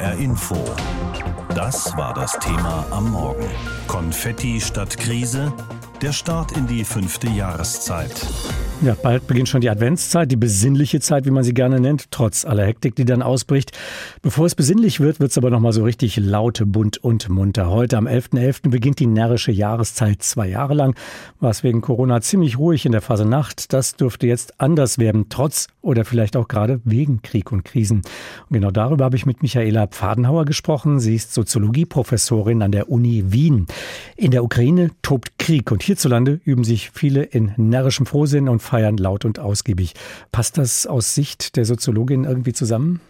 HR Info. Das war das Thema am Morgen. Konfetti statt Krise? Der Start in die fünfte Jahreszeit. Ja, bald beginnt schon die Adventszeit, die besinnliche Zeit, wie man sie gerne nennt, trotz aller Hektik, die dann ausbricht. Bevor es besinnlich wird, wird es aber nochmal so richtig laut, bunt und munter. Heute am 11.11. .11. beginnt die närrische Jahreszeit. Zwei Jahre lang war es wegen Corona ziemlich ruhig in der Phase Nacht. Das dürfte jetzt anders werden, trotz oder vielleicht auch gerade wegen Krieg und Krisen. Und genau darüber habe ich mit Michaela Pfadenhauer gesprochen. Sie ist Soziologieprofessorin an der Uni Wien. In der Ukraine tobt Krieg und hierzulande üben sich viele in närrischem Frohsinn und feiern laut und ausgiebig. Passt das aus Sicht der Soziologin irgendwie zusammen?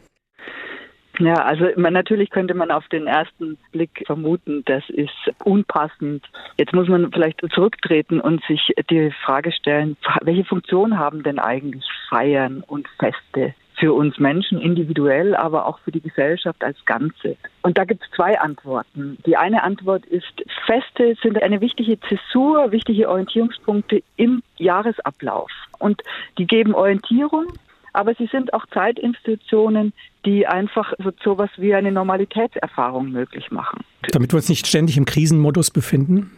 Ja, also man, natürlich könnte man auf den ersten Blick vermuten, das ist unpassend. Jetzt muss man vielleicht zurücktreten und sich die Frage stellen, welche Funktion haben denn eigentlich Feiern und Feste? Für uns Menschen individuell, aber auch für die Gesellschaft als Ganze. Und da gibt es zwei Antworten. Die eine Antwort ist, Feste sind eine wichtige Zäsur, wichtige Orientierungspunkte im Jahresablauf. Und die geben Orientierung, aber sie sind auch Zeitinstitutionen, die einfach so sowas wie eine Normalitätserfahrung möglich machen. Damit wir uns nicht ständig im Krisenmodus befinden?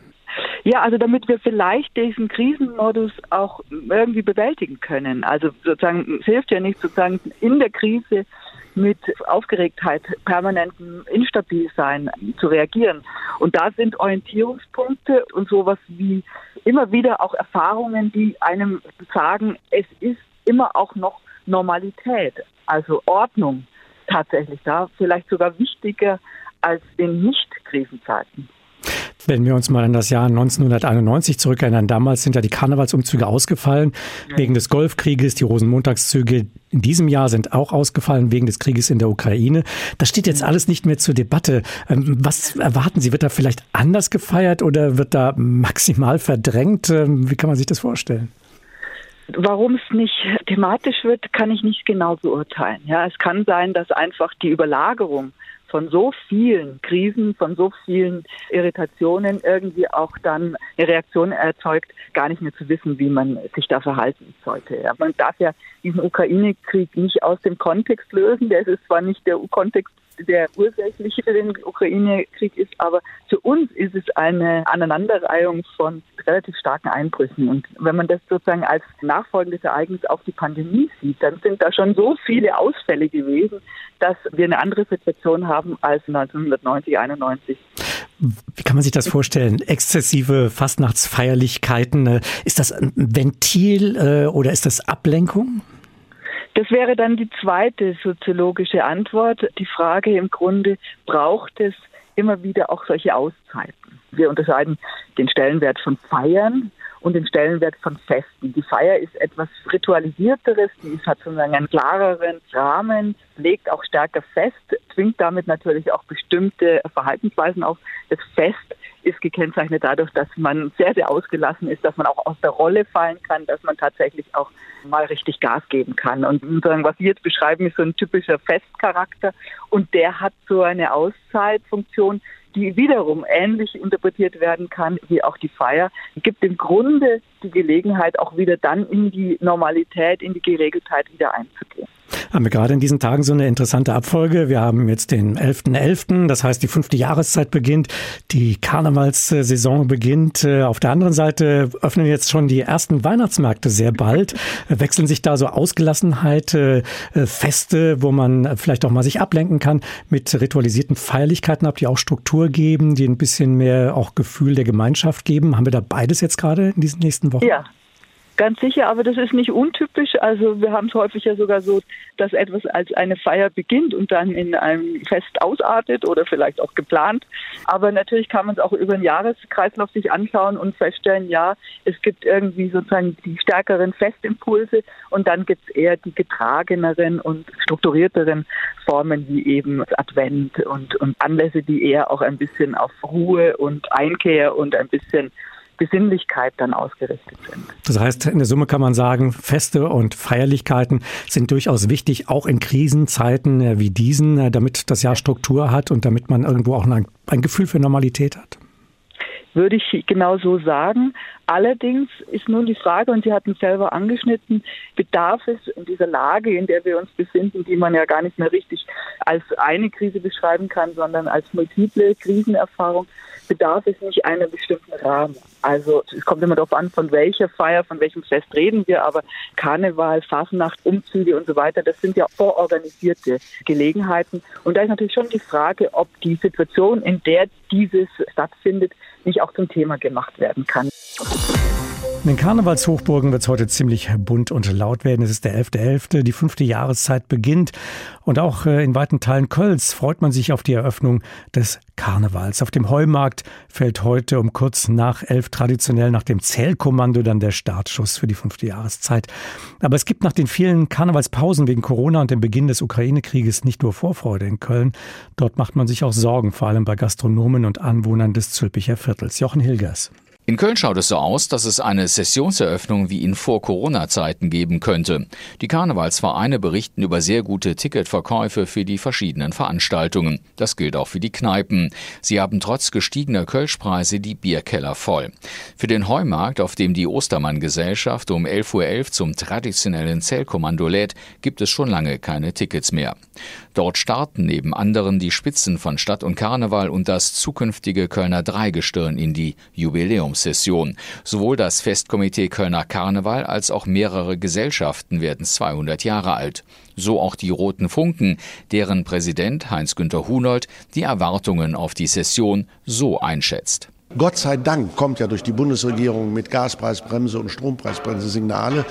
Ja, also damit wir vielleicht diesen Krisenmodus auch irgendwie bewältigen können. Also sozusagen, es hilft ja nicht sozusagen in der Krise mit Aufgeregtheit, permanentem Instabilsein zu reagieren. Und da sind Orientierungspunkte und sowas wie immer wieder auch Erfahrungen, die einem sagen, es ist immer auch noch Normalität, also Ordnung tatsächlich da, vielleicht sogar wichtiger als in Nicht-Krisenzeiten. Wenn wir uns mal an das Jahr 1991 zurückerinnern, damals sind ja die Karnevalsumzüge ausgefallen ja. wegen des Golfkrieges. Die Rosenmontagszüge in diesem Jahr sind auch ausgefallen wegen des Krieges in der Ukraine. Das steht jetzt alles nicht mehr zur Debatte. Ähm, was erwarten Sie? Wird da vielleicht anders gefeiert oder wird da maximal verdrängt? Ähm, wie kann man sich das vorstellen? Warum es nicht thematisch wird, kann ich nicht genau beurteilen. Ja, es kann sein, dass einfach die Überlagerung von so vielen Krisen, von so vielen Irritationen irgendwie auch dann eine Reaktion erzeugt, gar nicht mehr zu wissen, wie man sich da verhalten sollte. Ja, man darf ja diesen Ukraine-Krieg nicht aus dem Kontext lösen. Der ist zwar nicht der Kontext der ursächliche für den Ukraine-Krieg ist, aber für uns ist es eine Aneinanderreihung von relativ starken Einbrüchen. Und wenn man das sozusagen als nachfolgendes Ereignis auf die Pandemie sieht, dann sind da schon so viele Ausfälle gewesen, dass wir eine andere Situation haben als 1990, 91. Wie kann man sich das vorstellen? Exzessive Fastnachtsfeierlichkeiten, äh, ist das ein Ventil äh, oder ist das Ablenkung? Das wäre dann die zweite soziologische Antwort. Die Frage im Grunde, braucht es immer wieder auch solche Auszeiten? Wir unterscheiden den Stellenwert von Feiern und den Stellenwert von Festen. Die Feier ist etwas Ritualisierteres, die hat sozusagen einen klareren Rahmen, legt auch stärker fest, zwingt damit natürlich auch bestimmte Verhaltensweisen auf. Das Fest ist gekennzeichnet dadurch, dass man sehr, sehr ausgelassen ist, dass man auch aus der Rolle fallen kann, dass man tatsächlich auch mal richtig Gas geben kann. Und sozusagen, was Sie jetzt beschreiben, ist so ein typischer Festcharakter. Und der hat so eine Auszeitfunktion, die wiederum ähnlich interpretiert werden kann wie auch die Feier, gibt im Grunde die Gelegenheit, auch wieder dann in die Normalität, in die Geregeltheit wieder einzugehen haben wir gerade in diesen Tagen so eine interessante Abfolge. Wir haben jetzt den 11.11., .11., das heißt die fünfte Jahreszeit beginnt, die Karnevalssaison beginnt. Äh, auf der anderen Seite öffnen jetzt schon die ersten Weihnachtsmärkte sehr bald. Wechseln sich da so Ausgelassenheit, äh, Feste, wo man vielleicht auch mal sich ablenken kann mit ritualisierten Feierlichkeiten ab, die auch Struktur geben, die ein bisschen mehr auch Gefühl der Gemeinschaft geben. Haben wir da beides jetzt gerade in diesen nächsten Wochen? Ja, Ganz sicher, aber das ist nicht untypisch. Also wir haben es häufig ja sogar so, dass etwas als eine Feier beginnt und dann in einem Fest ausartet oder vielleicht auch geplant. Aber natürlich kann man es auch über den Jahreskreislauf sich anschauen und feststellen, ja, es gibt irgendwie sozusagen die stärkeren Festimpulse und dann gibt es eher die getrageneren und strukturierteren Formen wie eben Advent und, und Anlässe, die eher auch ein bisschen auf Ruhe und Einkehr und ein bisschen Besinnlichkeit dann ausgerichtet sind. Das heißt, in der Summe kann man sagen, Feste und Feierlichkeiten sind durchaus wichtig, auch in Krisenzeiten äh, wie diesen, äh, damit das Jahr Struktur hat und damit man irgendwo auch ein, ein Gefühl für Normalität hat. Würde ich genau so sagen. Allerdings ist nun die Frage, und Sie hatten selber angeschnitten, bedarf es in dieser Lage, in der wir uns befinden, die man ja gar nicht mehr richtig als eine Krise beschreiben kann, sondern als multiple Krisenerfahrung, bedarf es nicht einer bestimmten Rahmen. Also es kommt immer darauf an, von welcher Feier, von welchem Fest reden wir, aber Karneval, Fasnacht, Umzüge und so weiter, das sind ja vororganisierte Gelegenheiten. Und da ist natürlich schon die Frage, ob die Situation, in der dieses stattfindet, nicht auch zum Thema gemacht werden kann. In den Karnevalshochburgen wird es heute ziemlich bunt und laut werden. Es ist der 11.11., .11., die fünfte Jahreszeit beginnt. Und auch äh, in weiten Teilen Kölns freut man sich auf die Eröffnung des Karnevals. Auf dem Heumarkt fällt heute um kurz nach elf traditionell nach dem Zählkommando dann der Startschuss für die fünfte Jahreszeit. Aber es gibt nach den vielen Karnevalspausen wegen Corona und dem Beginn des Ukraine-Krieges nicht nur Vorfreude in Köln. Dort macht man sich auch Sorgen, vor allem bei Gastronomen und Anwohnern des Zülpicher Viertels. Jochen Hilgers. In Köln schaut es so aus, dass es eine Sessionseröffnung wie in Vor-Corona-Zeiten geben könnte. Die Karnevalsvereine berichten über sehr gute Ticketverkäufe für die verschiedenen Veranstaltungen. Das gilt auch für die Kneipen. Sie haben trotz gestiegener Kölschpreise die Bierkeller voll. Für den Heumarkt, auf dem die Ostermann-Gesellschaft um 11.11 Uhr zum traditionellen Zählkommando lädt, gibt es schon lange keine Tickets mehr. Dort starten neben anderen die Spitzen von Stadt und Karneval und das zukünftige Kölner Dreigestirn in die Jubiläumssession. Sowohl das Festkomitee Kölner Karneval als auch mehrere Gesellschaften werden 200 Jahre alt. So auch die Roten Funken, deren Präsident Heinz-Günther Hunold die Erwartungen auf die Session so einschätzt. Gott sei Dank kommt ja durch die Bundesregierung mit Gaspreisbremse und Strompreisbremse Signale,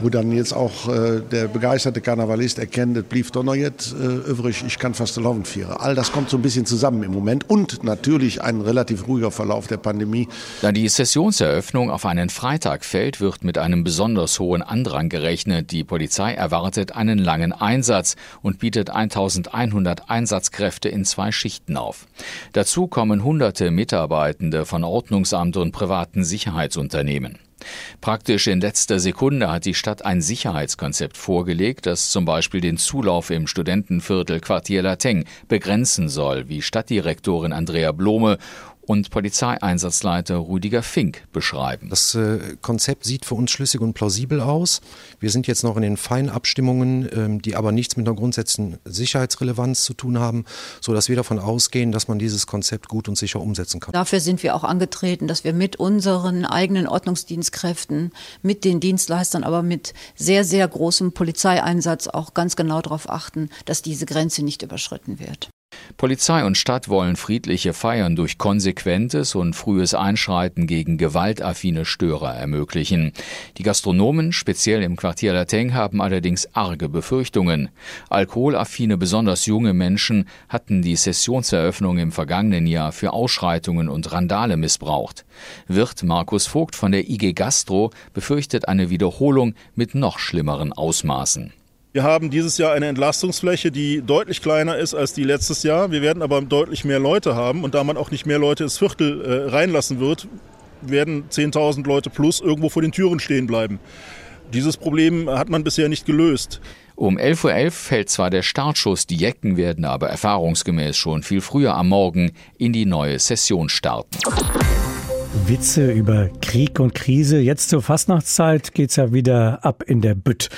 wo dann jetzt auch äh, der begeisterte Karnevalist erkennt, es blieb doch noch jetzt äh, übrig, ich kann fast laufen vieren. All das kommt so ein bisschen zusammen im Moment und natürlich ein relativ ruhiger Verlauf der Pandemie. Da die Sessionseröffnung auf einen Freitag fällt, wird mit einem besonders hohen Andrang gerechnet. Die Polizei erwartet einen langen Einsatz und bietet 1100 Einsatzkräfte in zwei Schichten auf. Dazu kommen hunderte Mitarbeitende von Ordnungsamt und privaten Sicherheitsunternehmen. Praktisch in letzter Sekunde hat die Stadt ein Sicherheitskonzept vorgelegt, das zum Beispiel den Zulauf im Studentenviertel Quartier Lateng begrenzen soll, wie Stadtdirektorin Andrea Blome und Polizeieinsatzleiter Rüdiger Fink beschreiben. Das äh, Konzept sieht für uns schlüssig und plausibel aus. Wir sind jetzt noch in den Feinabstimmungen, ähm, die aber nichts mit einer grundsätzlichen Sicherheitsrelevanz zu tun haben, sodass wir davon ausgehen, dass man dieses Konzept gut und sicher umsetzen kann. Dafür sind wir auch angetreten, dass wir mit unseren eigenen Ordnungsdienstkräften, mit den Dienstleistern, aber mit sehr, sehr großem Polizeieinsatz auch ganz genau darauf achten, dass diese Grenze nicht überschritten wird. Polizei und Stadt wollen friedliche Feiern durch konsequentes und frühes Einschreiten gegen gewaltaffine Störer ermöglichen. Die Gastronomen, speziell im Quartier Lateng, haben allerdings arge Befürchtungen. Alkoholaffine, besonders junge Menschen hatten die Sessionseröffnung im vergangenen Jahr für Ausschreitungen und Randale missbraucht. Wirt Markus Vogt von der IG Gastro befürchtet eine Wiederholung mit noch schlimmeren Ausmaßen. Wir haben dieses Jahr eine Entlastungsfläche, die deutlich kleiner ist als die letztes Jahr. Wir werden aber deutlich mehr Leute haben und da man auch nicht mehr Leute ins Viertel äh, reinlassen wird, werden 10.000 Leute plus irgendwo vor den Türen stehen bleiben. Dieses Problem hat man bisher nicht gelöst. Um 11.11 Uhr fällt zwar der Startschuss, die Jecken werden aber erfahrungsgemäß schon viel früher am Morgen in die neue Session starten. Witze über Krieg und Krise. Jetzt zur Fastnachtszeit geht's ja wieder ab in der Bütt.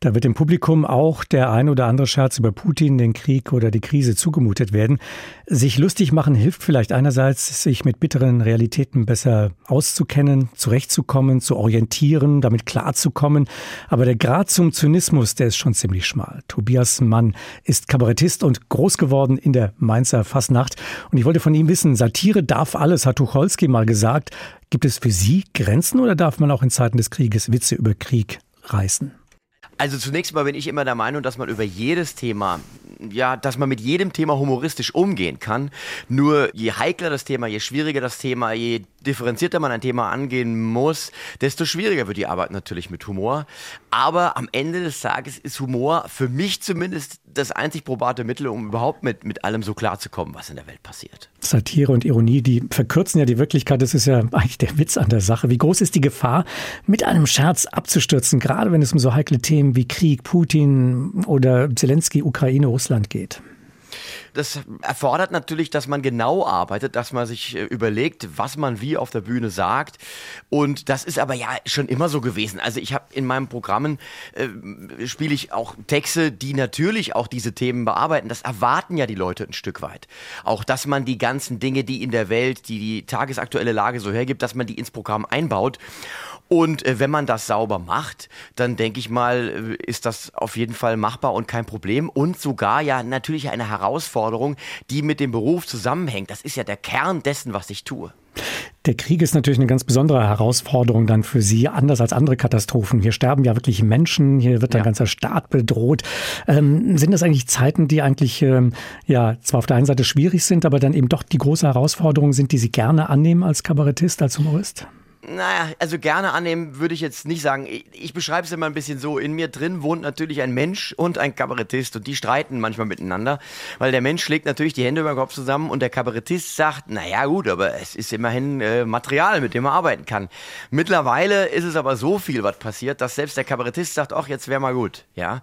Da wird dem Publikum auch der ein oder andere Scherz über Putin, den Krieg oder die Krise zugemutet werden. Sich lustig machen hilft vielleicht einerseits, sich mit bitteren Realitäten besser auszukennen, zurechtzukommen, zu orientieren, damit klarzukommen. Aber der Grad zum Zynismus, der ist schon ziemlich schmal. Tobias Mann ist Kabarettist und groß geworden in der Mainzer Fastnacht. Und ich wollte von ihm wissen, Satire darf alles, hat Tucholsky mal gesagt. Gibt es für Sie Grenzen oder darf man auch in Zeiten des Krieges Witze über Krieg reißen? Also zunächst mal bin ich immer der Meinung, dass man über jedes Thema, ja, dass man mit jedem Thema humoristisch umgehen kann. Nur je heikler das Thema, je schwieriger das Thema, je differenzierter man ein Thema angehen muss, desto schwieriger wird die Arbeit natürlich mit Humor. Aber am Ende des Tages ist Humor für mich zumindest das einzig probate Mittel, um überhaupt mit, mit allem so klarzukommen, was in der Welt passiert. Satire und Ironie, die verkürzen ja die Wirklichkeit. Das ist ja eigentlich der Witz an der Sache. Wie groß ist die Gefahr, mit einem Scherz abzustürzen, gerade wenn es um so heikle Themen wie Krieg, Putin oder Zelensky, Ukraine, Russland geht? Das erfordert natürlich, dass man genau arbeitet, dass man sich äh, überlegt, was man wie auf der Bühne sagt. Und das ist aber ja schon immer so gewesen. Also ich habe in meinen Programmen äh, spiele ich auch Texte, die natürlich auch diese Themen bearbeiten. Das erwarten ja die Leute ein Stück weit. Auch, dass man die ganzen Dinge, die in der Welt, die die tagesaktuelle Lage so hergibt, dass man die ins Programm einbaut. Und äh, wenn man das sauber macht, dann denke ich mal, äh, ist das auf jeden Fall machbar und kein Problem. Und sogar ja natürlich eine Herausforderung, die mit dem Beruf zusammenhängt. Das ist ja der Kern dessen, was ich tue. Der Krieg ist natürlich eine ganz besondere Herausforderung dann für Sie, anders als andere Katastrophen. Hier sterben ja wirklich Menschen, hier wird ja. ein ganzer Staat bedroht. Ähm, sind das eigentlich Zeiten, die eigentlich ähm, ja zwar auf der einen Seite schwierig sind, aber dann eben doch die große Herausforderung sind, die Sie gerne annehmen als Kabarettist, als Humorist? Naja, also gerne annehmen würde ich jetzt nicht sagen. Ich, ich beschreibe es immer ein bisschen so. In mir drin wohnt natürlich ein Mensch und ein Kabarettist und die streiten manchmal miteinander, weil der Mensch schlägt natürlich die Hände über den Kopf zusammen und der Kabarettist sagt, naja gut, aber es ist immerhin äh, Material, mit dem er arbeiten kann. Mittlerweile ist es aber so viel, was passiert, dass selbst der Kabarettist sagt, ach, jetzt wäre mal gut. Ja.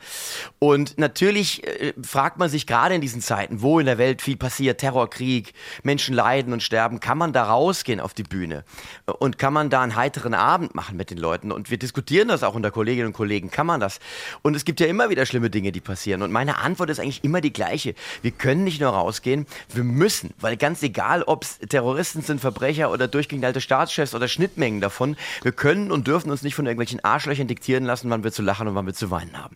Und natürlich äh, fragt man sich gerade in diesen Zeiten, wo in der Welt viel passiert, Terror, Krieg, Menschen leiden und sterben, kann man da rausgehen auf die Bühne? Und kann man man da einen heiteren Abend machen mit den Leuten. Und wir diskutieren das auch unter Kolleginnen und Kollegen. Kann man das? Und es gibt ja immer wieder schlimme Dinge, die passieren. Und meine Antwort ist eigentlich immer die gleiche. Wir können nicht nur rausgehen, wir müssen. Weil ganz egal, ob es Terroristen sind, Verbrecher oder durchgeknallte Staatschefs oder Schnittmengen davon, wir können und dürfen uns nicht von irgendwelchen Arschlöchern diktieren lassen, wann wir zu lachen und wann wir zu weinen haben.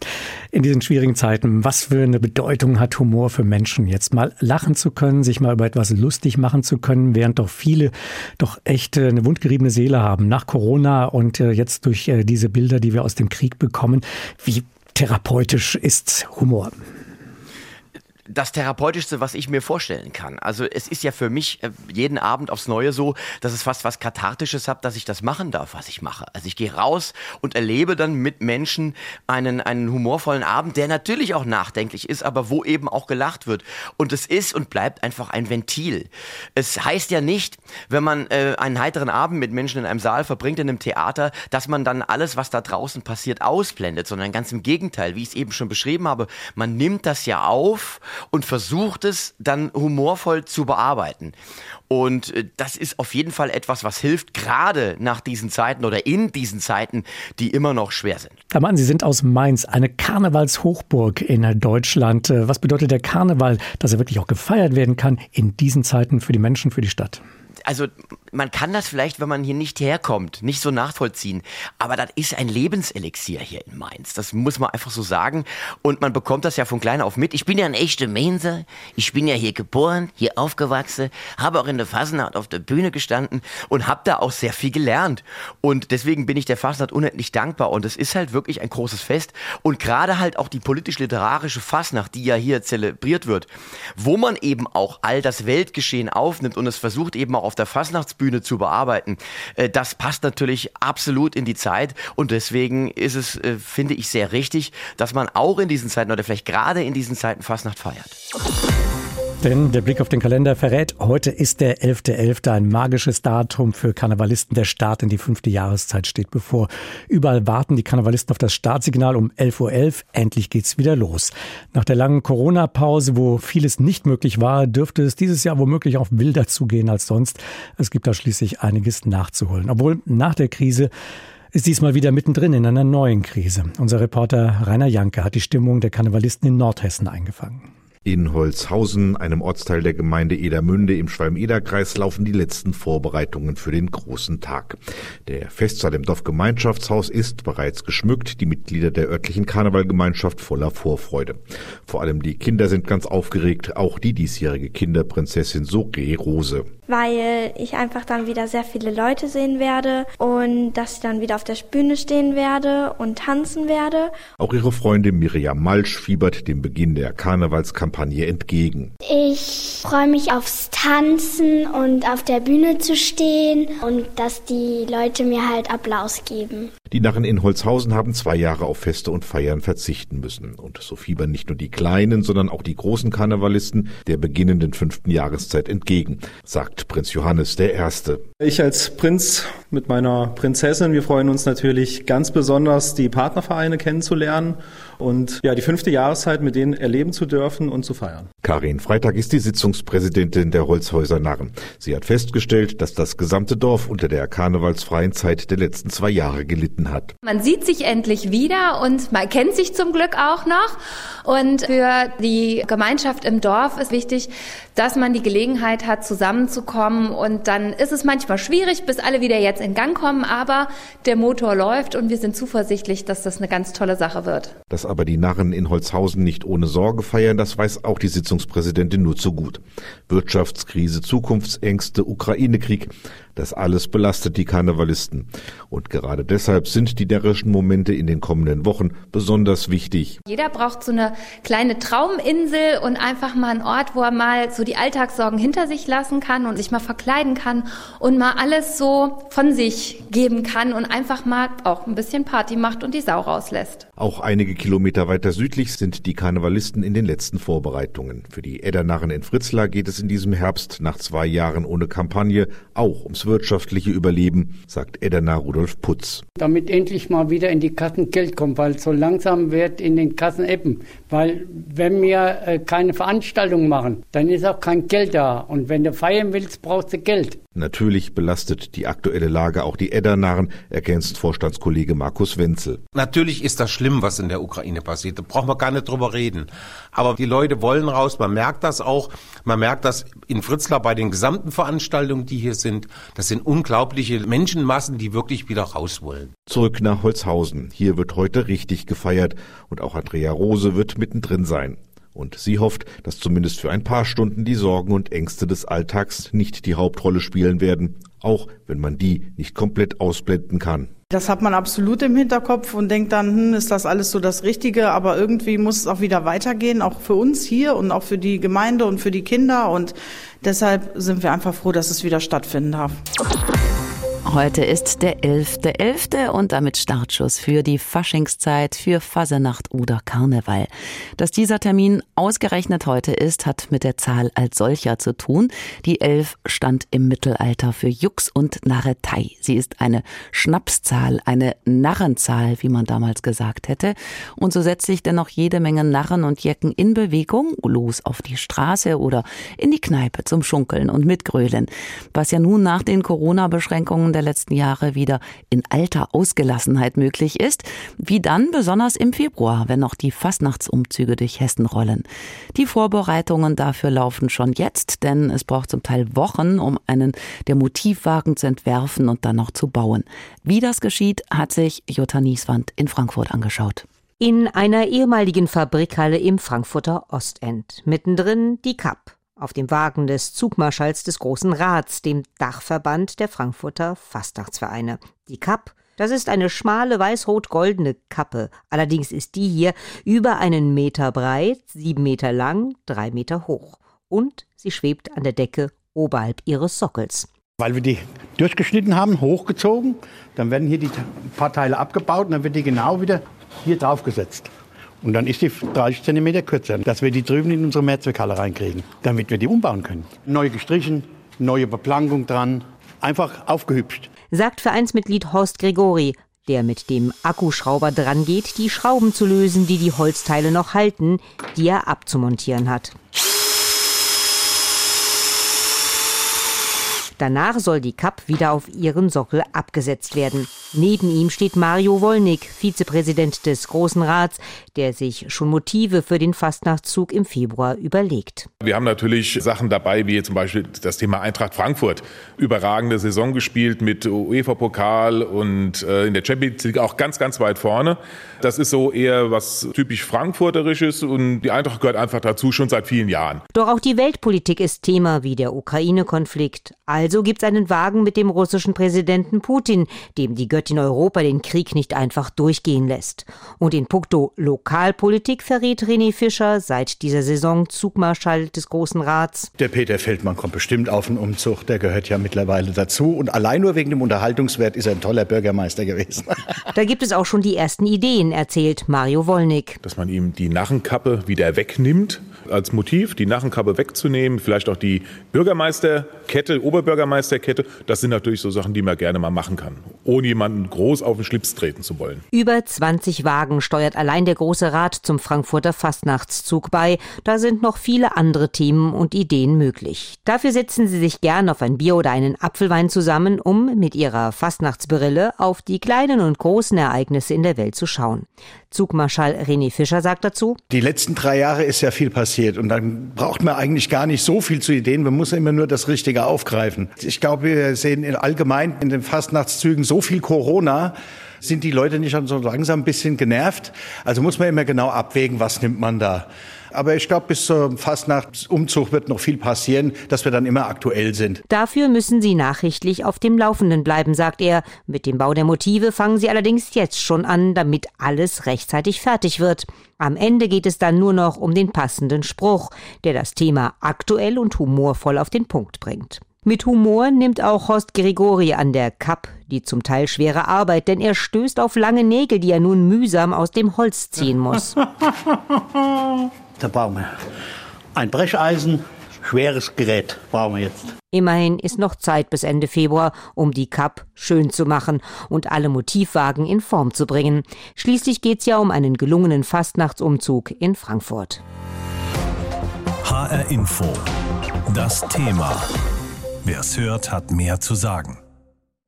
In diesen schwierigen Zeiten, was für eine Bedeutung hat Humor für Menschen? Jetzt mal lachen zu können, sich mal über etwas lustig machen zu können, während doch viele doch echt eine wundgeriebene Seele haben nach Corona und äh, jetzt durch äh, diese Bilder, die wir aus dem Krieg bekommen. Wie therapeutisch ist Humor? Das therapeutischste, was ich mir vorstellen kann. Also es ist ja für mich äh, jeden Abend aufs Neue so, dass es fast was Kathartisches hat, dass ich das machen darf, was ich mache. Also ich gehe raus und erlebe dann mit Menschen einen, einen humorvollen Abend, der natürlich auch nachdenklich ist, aber wo eben auch gelacht wird. Und es ist und bleibt einfach ein Ventil. Es heißt ja nicht, wenn man äh, einen heiteren Abend mit Menschen in einem Saal verbringt, in einem Theater, dass man dann alles, was da draußen passiert, ausblendet, sondern ganz im Gegenteil, wie ich es eben schon beschrieben habe, man nimmt das ja auf und versucht es dann humorvoll zu bearbeiten. Und äh, das ist auf jeden Fall etwas, was hilft, gerade nach diesen Zeiten oder in diesen Zeiten, die immer noch schwer sind. Herr Mann, Sie sind aus Mainz, eine Karnevalshochburg in Deutschland. Äh, was bedeutet der Karneval, dass er wirklich auch gefeiert werden kann in diesen Zeiten für die Menschen, für die Stadt? Also man kann das vielleicht, wenn man hier nicht herkommt, nicht so nachvollziehen. Aber das ist ein Lebenselixier hier in Mainz. Das muss man einfach so sagen. Und man bekommt das ja von klein auf mit. Ich bin ja ein echter Mainzer. Ich bin ja hier geboren, hier aufgewachsen, habe auch in der Fasnacht auf der Bühne gestanden und habe da auch sehr viel gelernt. Und deswegen bin ich der Fasnacht unendlich dankbar. Und es ist halt wirklich ein großes Fest. Und gerade halt auch die politisch-literarische Fasnacht, die ja hier zelebriert wird, wo man eben auch all das Weltgeschehen aufnimmt und es versucht eben auch auf der Fastnachtsbühne zu bearbeiten, äh, das passt natürlich absolut in die Zeit und deswegen ist es, äh, finde ich, sehr richtig, dass man auch in diesen Zeiten oder vielleicht gerade in diesen Zeiten Fastnacht feiert. Denn der Blick auf den Kalender verrät, heute ist der 11.11. .11. ein magisches Datum für Karnevalisten. Der Start in die fünfte Jahreszeit steht bevor. Überall warten die Karnevalisten auf das Startsignal um 11.11 Uhr. .11. Endlich geht's wieder los. Nach der langen Corona-Pause, wo vieles nicht möglich war, dürfte es dieses Jahr womöglich auch wilder zugehen als sonst. Es gibt da schließlich einiges nachzuholen. Obwohl nach der Krise ist diesmal wieder mittendrin in einer neuen Krise. Unser Reporter Rainer Janke hat die Stimmung der Karnevalisten in Nordhessen eingefangen. In Holzhausen, einem Ortsteil der Gemeinde Edermünde im Schwalm-Eder-Kreis, laufen die letzten Vorbereitungen für den großen Tag. Der Festsaal im Dorfgemeinschaftshaus ist bereits geschmückt, die Mitglieder der örtlichen Karnevalgemeinschaft voller Vorfreude. Vor allem die Kinder sind ganz aufgeregt, auch die diesjährige Kinderprinzessin Soré Rose weil ich einfach dann wieder sehr viele Leute sehen werde und dass ich dann wieder auf der Bühne stehen werde und tanzen werde. Auch ihre Freundin Miriam Malsch fiebert dem Beginn der Karnevalskampagne entgegen. Ich freue mich aufs Tanzen und auf der Bühne zu stehen und dass die Leute mir halt Applaus geben. Die Narren in Holzhausen haben zwei Jahre auf Feste und Feiern verzichten müssen. Und so fiebern nicht nur die kleinen, sondern auch die großen Karnevalisten der beginnenden fünften Jahreszeit entgegen, sagt Prinz Johannes der Erste. Ich als Prinz mit meiner Prinzessin, wir freuen uns natürlich ganz besonders, die Partnervereine kennenzulernen und ja, die fünfte Jahreszeit mit denen erleben zu dürfen und zu feiern. Karin Freitag ist die Sitzungspräsidentin der Holzhäuser Narren. Sie hat festgestellt, dass das gesamte Dorf unter der karnevalsfreien Zeit der letzten zwei Jahre gelitten hat. Man sieht sich endlich wieder und man kennt sich zum Glück auch noch. Und für die Gemeinschaft im Dorf ist wichtig, dass man die Gelegenheit hat, zusammenzukommen. Und dann ist es manchmal schwierig, bis alle wieder jetzt in Gang kommen. Aber der Motor läuft und wir sind zuversichtlich, dass das eine ganz tolle Sache wird. Dass aber die Narren in Holzhausen nicht ohne Sorge feiern, das weiß auch die Sitzungspräsidentin nur zu gut. Wirtschaftskrise, Zukunftsängste, Ukraine-Krieg. Das alles belastet die Karnevalisten. Und gerade deshalb sind die närrischen Momente in den kommenden Wochen besonders wichtig. Jeder braucht so eine kleine Trauminsel und einfach mal einen Ort, wo er mal so die Alltagssorgen hinter sich lassen kann und sich mal verkleiden kann und mal alles so von sich geben kann und einfach mal auch ein bisschen Party macht und die Sau rauslässt. Auch einige Kilometer weiter südlich sind die Karnevalisten in den letzten Vorbereitungen. Für die Eddernarren in Fritzlar geht es in diesem Herbst nach zwei Jahren ohne Kampagne auch ums wirtschaftliche Überleben, sagt Edenar Rudolf Putz. Damit endlich mal wieder in die Kassen Geld kommt, weil so langsam wird in den Kassen ebben. Weil wenn wir äh, keine Veranstaltung machen, dann ist auch kein Geld da. Und wenn du feiern willst, brauchst du Geld. Natürlich belastet die aktuelle Lage auch die Eddernarren, ergänzt Vorstandskollege Markus Wenzel. Natürlich ist das schlimm, was in der Ukraine passiert. Da brauchen wir gar nicht drüber reden. Aber die Leute wollen raus, man merkt das auch. Man merkt das in Fritzlar bei den gesamten Veranstaltungen, die hier sind. Das sind unglaubliche Menschenmassen, die wirklich wieder raus wollen. Zurück nach Holzhausen. Hier wird heute richtig gefeiert und auch Andrea Rose wird mittendrin sein. Und sie hofft, dass zumindest für ein paar Stunden die Sorgen und Ängste des Alltags nicht die Hauptrolle spielen werden, auch wenn man die nicht komplett ausblenden kann. Das hat man absolut im Hinterkopf und denkt dann, hm, ist das alles so das Richtige, aber irgendwie muss es auch wieder weitergehen, auch für uns hier und auch für die Gemeinde und für die Kinder und deshalb sind wir einfach froh, dass es wieder stattfinden darf. Heute ist der 11.11. .11. und damit Startschuss für die Faschingszeit, für Fasernacht oder Karneval. Dass dieser Termin ausgerechnet heute ist, hat mit der Zahl als solcher zu tun. Die 11 stand im Mittelalter für Jux und Narretei. Sie ist eine Schnapszahl, eine Narrenzahl, wie man damals gesagt hätte. Und so setzt sich dennoch jede Menge Narren und Jecken in Bewegung, los auf die Straße oder in die Kneipe zum Schunkeln und Mitgrölen. Was ja nun nach den Corona-Beschränkungen der letzten Jahre wieder in alter Ausgelassenheit möglich ist, wie dann besonders im Februar, wenn noch die Fastnachtsumzüge durch Hessen rollen. Die Vorbereitungen dafür laufen schon jetzt, denn es braucht zum Teil Wochen, um einen der Motivwagen zu entwerfen und dann noch zu bauen. Wie das geschieht, hat sich Jutta Nieswand in Frankfurt angeschaut. In einer ehemaligen Fabrikhalle im Frankfurter Ostend. Mittendrin die Kapp auf dem Wagen des Zugmarschalls des Großen Rats, dem Dachverband der Frankfurter Fastnachtsvereine. Die Kapp, das ist eine schmale weiß-rot-goldene Kappe. Allerdings ist die hier über einen Meter breit, sieben Meter lang, drei Meter hoch. Und sie schwebt an der Decke oberhalb ihres Sockels. Weil wir die durchgeschnitten haben, hochgezogen, dann werden hier die paar Teile abgebaut und dann wird die genau wieder hier drauf gesetzt. Und dann ist die 30 cm kürzer, dass wir die drüben in unsere Mehrzweckhalle reinkriegen, damit wir die umbauen können. Neu gestrichen, neue Beplankung dran, einfach aufgehübscht. Sagt Vereinsmitglied Horst Gregori, der mit dem Akkuschrauber dran geht, die Schrauben zu lösen, die die Holzteile noch halten, die er abzumontieren hat. Danach soll die Kapp wieder auf ihren Sockel abgesetzt werden. Neben ihm steht Mario Wollnig, Vizepräsident des Großen Rats, der sich schon Motive für den Fastnachtszug im Februar überlegt. Wir haben natürlich Sachen dabei, wie zum Beispiel das Thema Eintracht Frankfurt. Überragende Saison gespielt mit UEFA-Pokal und äh, in der Champions League auch ganz, ganz weit vorne. Das ist so eher was typisch Frankfurterisches und die Eintracht gehört einfach dazu schon seit vielen Jahren. Doch auch die Weltpolitik ist Thema wie der Ukraine-Konflikt. Also Also gibt's einen Wagen mit dem russischen Präsidenten Putin, dem die Göttin Europa den Krieg nicht einfach durchgehen lässt. Und in puncto Lokalpolitik verrät René Fischer seit dieser Saison Zugmarschall des Großen Rats. Der Peter Feldmann kommt bestimmt auf den Umzug, der gehört ja mittlerweile dazu. Und allein nur wegen dem Unterhaltungswert ist er ein toller Bürgermeister gewesen. Da gibt es auch schon die ersten Ideen, erzählt Mario Wollnick. Dass man ihm die Narrenkappe wieder wegnimmt als Motiv, die Narrenkappe wegzunehmen, vielleicht auch die Bürgermeisterkette, Oberbürgermeisterkette, das sind natürlich so Sachen, die man gerne mal machen kann, ohne jemanden groß auf den Schlips treten zu wollen. Über 20 Wagen steuert allein der Große Rat zum Frankfurter Fastnachtszug bei. Da sind noch viele andere Themen und Ideen möglich. Dafür setzen Sie sich gern auf ein Bier oder einen Apfelwein zusammen, um mit Ihrer Fastnachtsbrille auf die kleinen und großen Ereignisse in der Welt zu schauen. Zugmarschall René Fischer sagt dazu, Die letzten drei Jahre ist ja viel passiert und dann braucht man eigentlich gar nicht so viel zu Ideen. Man muss immer nur das Richtige aufgreifen. Ich glaube, wir sehen in allgemein in den Fastnachtszügen so viel Corona, sind die Leute nicht schon so langsam ein bisschen genervt? Also muss man immer genau abwägen, was nimmt man da. Aber ich glaube, bis zum Fastnachtsumzug wird noch viel passieren, dass wir dann immer aktuell sind. Dafür müssen Sie nachrichtlich auf dem Laufenden bleiben, sagt er. Mit dem Bau der Motive fangen Sie allerdings jetzt schon an, damit alles rechtzeitig fertig wird. Am Ende geht es dann nur noch um den passenden Spruch, der das Thema aktuell und humorvoll auf den Punkt bringt. Mit Humor nimmt auch Horst Grigori an der Kapp die zum Teil schwere Arbeit, denn er stößt auf lange Nägel, die er nun mühsam aus dem Holz ziehen muss. Da brauchen wir ein Brecheisen, schweres Gerät brauchen wir jetzt. Immerhin ist noch Zeit bis Ende Februar, um die Kapp schön zu machen und alle Motivwagen in Form zu bringen. Schließlich geht's ja um einen gelungenen Fastnachtsumzug in Frankfurt. HR Info. Das Thema. Wer es hört, hat mehr zu sagen.